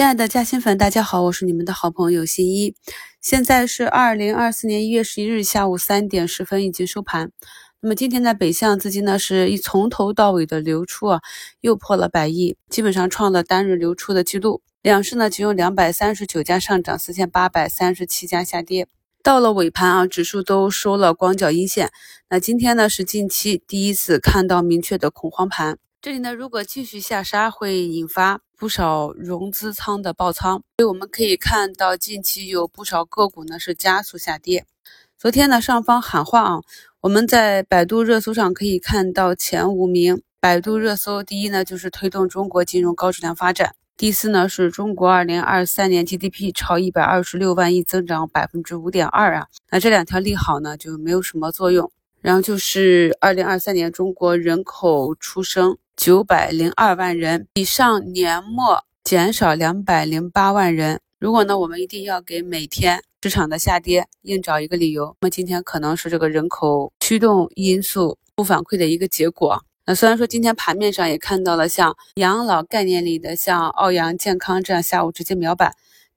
亲爱的嘉兴粉，大家好，我是你们的好朋友新一。现在是二零二四年一月十一日下午三点十分，已经收盘。那么今天的北向资金呢，是一从头到尾的流出啊，又破了百亿，基本上创了单日流出的记录。两市呢，仅有两百三十九家上涨，四千八百三十七家下跌。到了尾盘啊，指数都收了光脚阴线。那今天呢，是近期第一次看到明确的恐慌盘。这里呢，如果继续下杀，会引发不少融资仓的爆仓，所以我们可以看到近期有不少个股呢是加速下跌。昨天呢，上方喊话啊，我们在百度热搜上可以看到前五名，百度热搜第一呢就是推动中国金融高质量发展，第四呢是中国二零二三年 GDP 超一百二十六万亿，增长百分之五点二啊，那这两条利好呢就没有什么作用。然后就是二零二三年中国人口出生。九百零二万人，比上年末减少两百零八万人。如果呢，我们一定要给每天市场的下跌硬找一个理由，那么今天可能是这个人口驱动因素不反馈的一个结果。那虽然说今天盘面上也看到了像养老概念里的像奥阳健康这样下午直接秒板。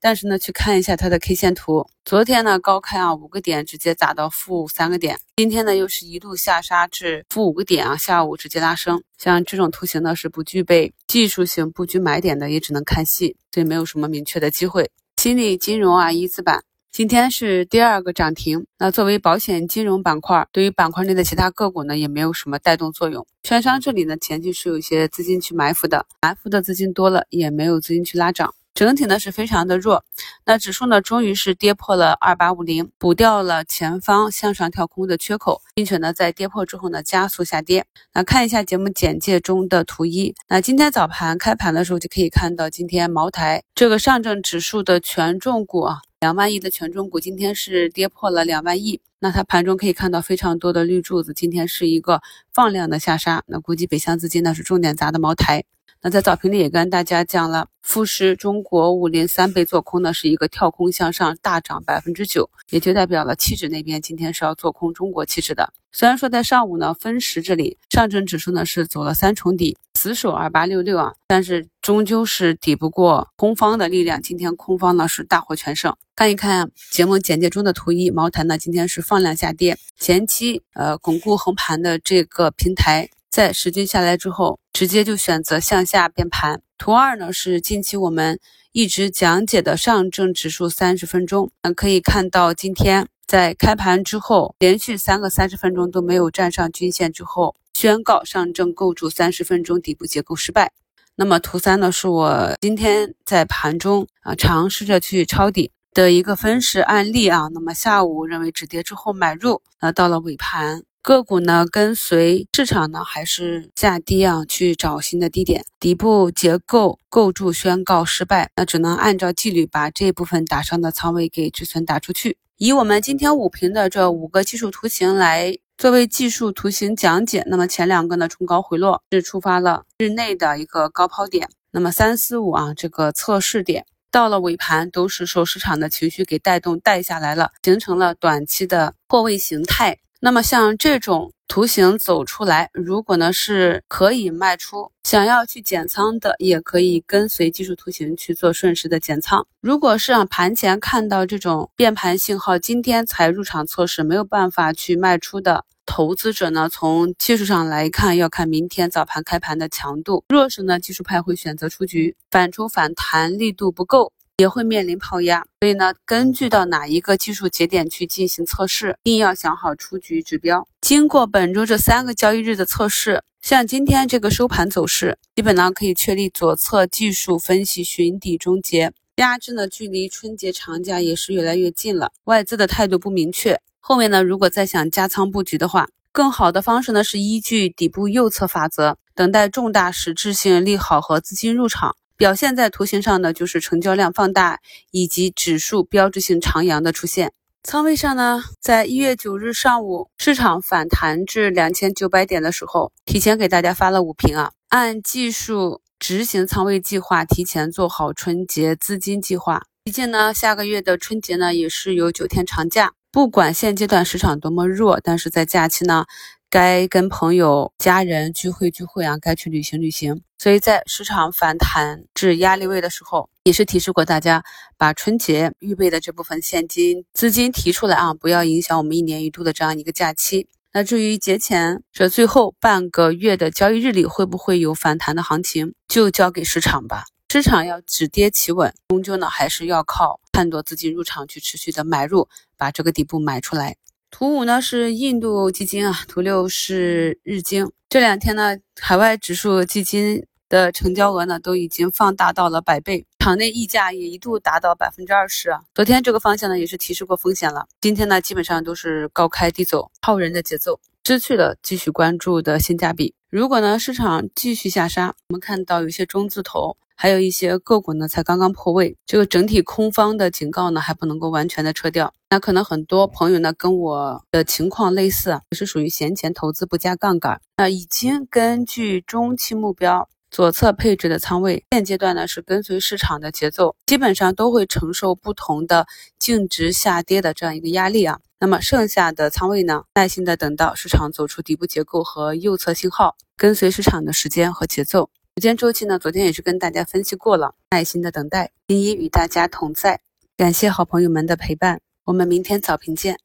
但是呢，去看一下它的 K 线图，昨天呢高开啊五个点，直接砸到负三个点，今天呢又是一路下杀至负五个点啊，下午直接拉升。像这种图形呢是不具备技术性布局买点的，也只能看戏，所以没有什么明确的机会。新力金融啊一字板今天是第二个涨停，那作为保险金融板块，对于板块内的其他个股呢也没有什么带动作用。券商这里呢前期是有一些资金去埋伏的，埋伏的资金多了，也没有资金去拉涨。整体呢是非常的弱，那指数呢终于是跌破了二八五零，补掉了前方向上跳空的缺口，并且呢在跌破之后呢加速下跌。那看一下节目简介中的图一，那今天早盘开盘的时候就可以看到，今天茅台这个上证指数的权重股啊，两万亿的权重股今天是跌破了两万亿，那它盘中可以看到非常多的绿柱子，今天是一个放量的下杀，那估计北向资金呢是重点砸的茅台。那在早评里也跟大家讲了，富时中国五零三倍做空呢，是一个跳空向上大涨百分之九，也就代表了期指那边今天是要做空中国期指的。虽然说在上午呢，分时这里上证指数呢是走了三重底，死守二八六六啊，但是终究是抵不过空方的力量。今天空方呢是大获全胜。看一看节目简介中的图一，茅台呢今天是放量下跌，前期呃巩固横盘的这个平台。在时均下来之后，直接就选择向下变盘。图二呢是近期我们一直讲解的上证指数三十分钟，那可以看到今天在开盘之后，连续三个三十分钟都没有站上均线之后，宣告上证构筑三十分钟底部结构失败。那么图三呢是我今天在盘中啊尝试着去抄底的一个分时案例啊。那么下午认为止跌之后买入，那到了尾盘。个股呢，跟随市场呢，还是下跌啊？去找新的低点，底部结构构筑宣告失败，那只能按照纪律把这部分打伤的仓位给止损打出去。以我们今天五评的这五个技术图形来作为技术图形讲解，那么前两个呢冲高回落是触发了日内的一个高抛点，那么三四五啊这个测试点到了尾盘都是受市场的情绪给带动带下来了，形成了短期的破位形态。那么像这种图形走出来，如果呢是可以卖出，想要去减仓的，也可以跟随技术图形去做顺势的减仓。如果是让盘前看到这种变盘信号，今天才入场测试，没有办法去卖出的投资者呢，从技术上来看，要看明天早盘开盘的强度。弱势呢，技术派会选择出局，反抽反弹力度不够。也会面临抛压，所以呢，根据到哪一个技术节点去进行测试，一定要想好出局指标。经过本周这三个交易日的测试，像今天这个收盘走势，基本呢可以确立左侧技术分析寻底终结，压制呢距离春节长假也是越来越近了，外资的态度不明确。后面呢，如果再想加仓布局的话，更好的方式呢是依据底部右侧法则，等待重大实质性利好和资金入场。表现在图形上呢，就是成交量放大以及指数标志性长阳的出现。仓位上呢，在一月九日上午市场反弹至两千九百点的时候，提前给大家发了五评啊，按技术执行仓位计划，提前做好春节资金计划。毕竟呢，下个月的春节呢也是有九天长假，不管现阶段市场多么弱，但是在假期呢，该跟朋友、家人聚会聚会啊，该去旅行旅行。所以在市场反弹至压力位的时候，也是提示过大家，把春节预备的这部分现金资金提出来啊，不要影响我们一年一度的这样一个假期。那至于节前这最后半个月的交易日里会不会有反弹的行情，就交给市场吧。市场要止跌企稳，终究呢还是要靠看多资金入场去持续的买入，把这个底部买出来。图五呢是印度基金啊，图六是日经。这两天呢，海外指数基金的成交额呢都已经放大到了百倍，场内溢价也一度达到百分之二十啊。昨天这个方向呢也是提示过风险了，今天呢基本上都是高开低走，套人的节奏，失去了继续关注的性价比。如果呢市场继续下杀，我们看到有些中字头。还有一些个股呢，才刚刚破位，这个整体空方的警告呢，还不能够完全的撤掉。那可能很多朋友呢，跟我的情况类似，也是属于闲钱投资不加杠杆。那已经根据中期目标左侧配置的仓位，现阶段呢是跟随市场的节奏，基本上都会承受不同的净值下跌的这样一个压力啊。那么剩下的仓位呢，耐心的等到市场走出底部结构和右侧信号，跟随市场的时间和节奏。时间周期呢？昨天也是跟大家分析过了，耐心的等待，今一与大家同在，感谢好朋友们的陪伴，我们明天早评见。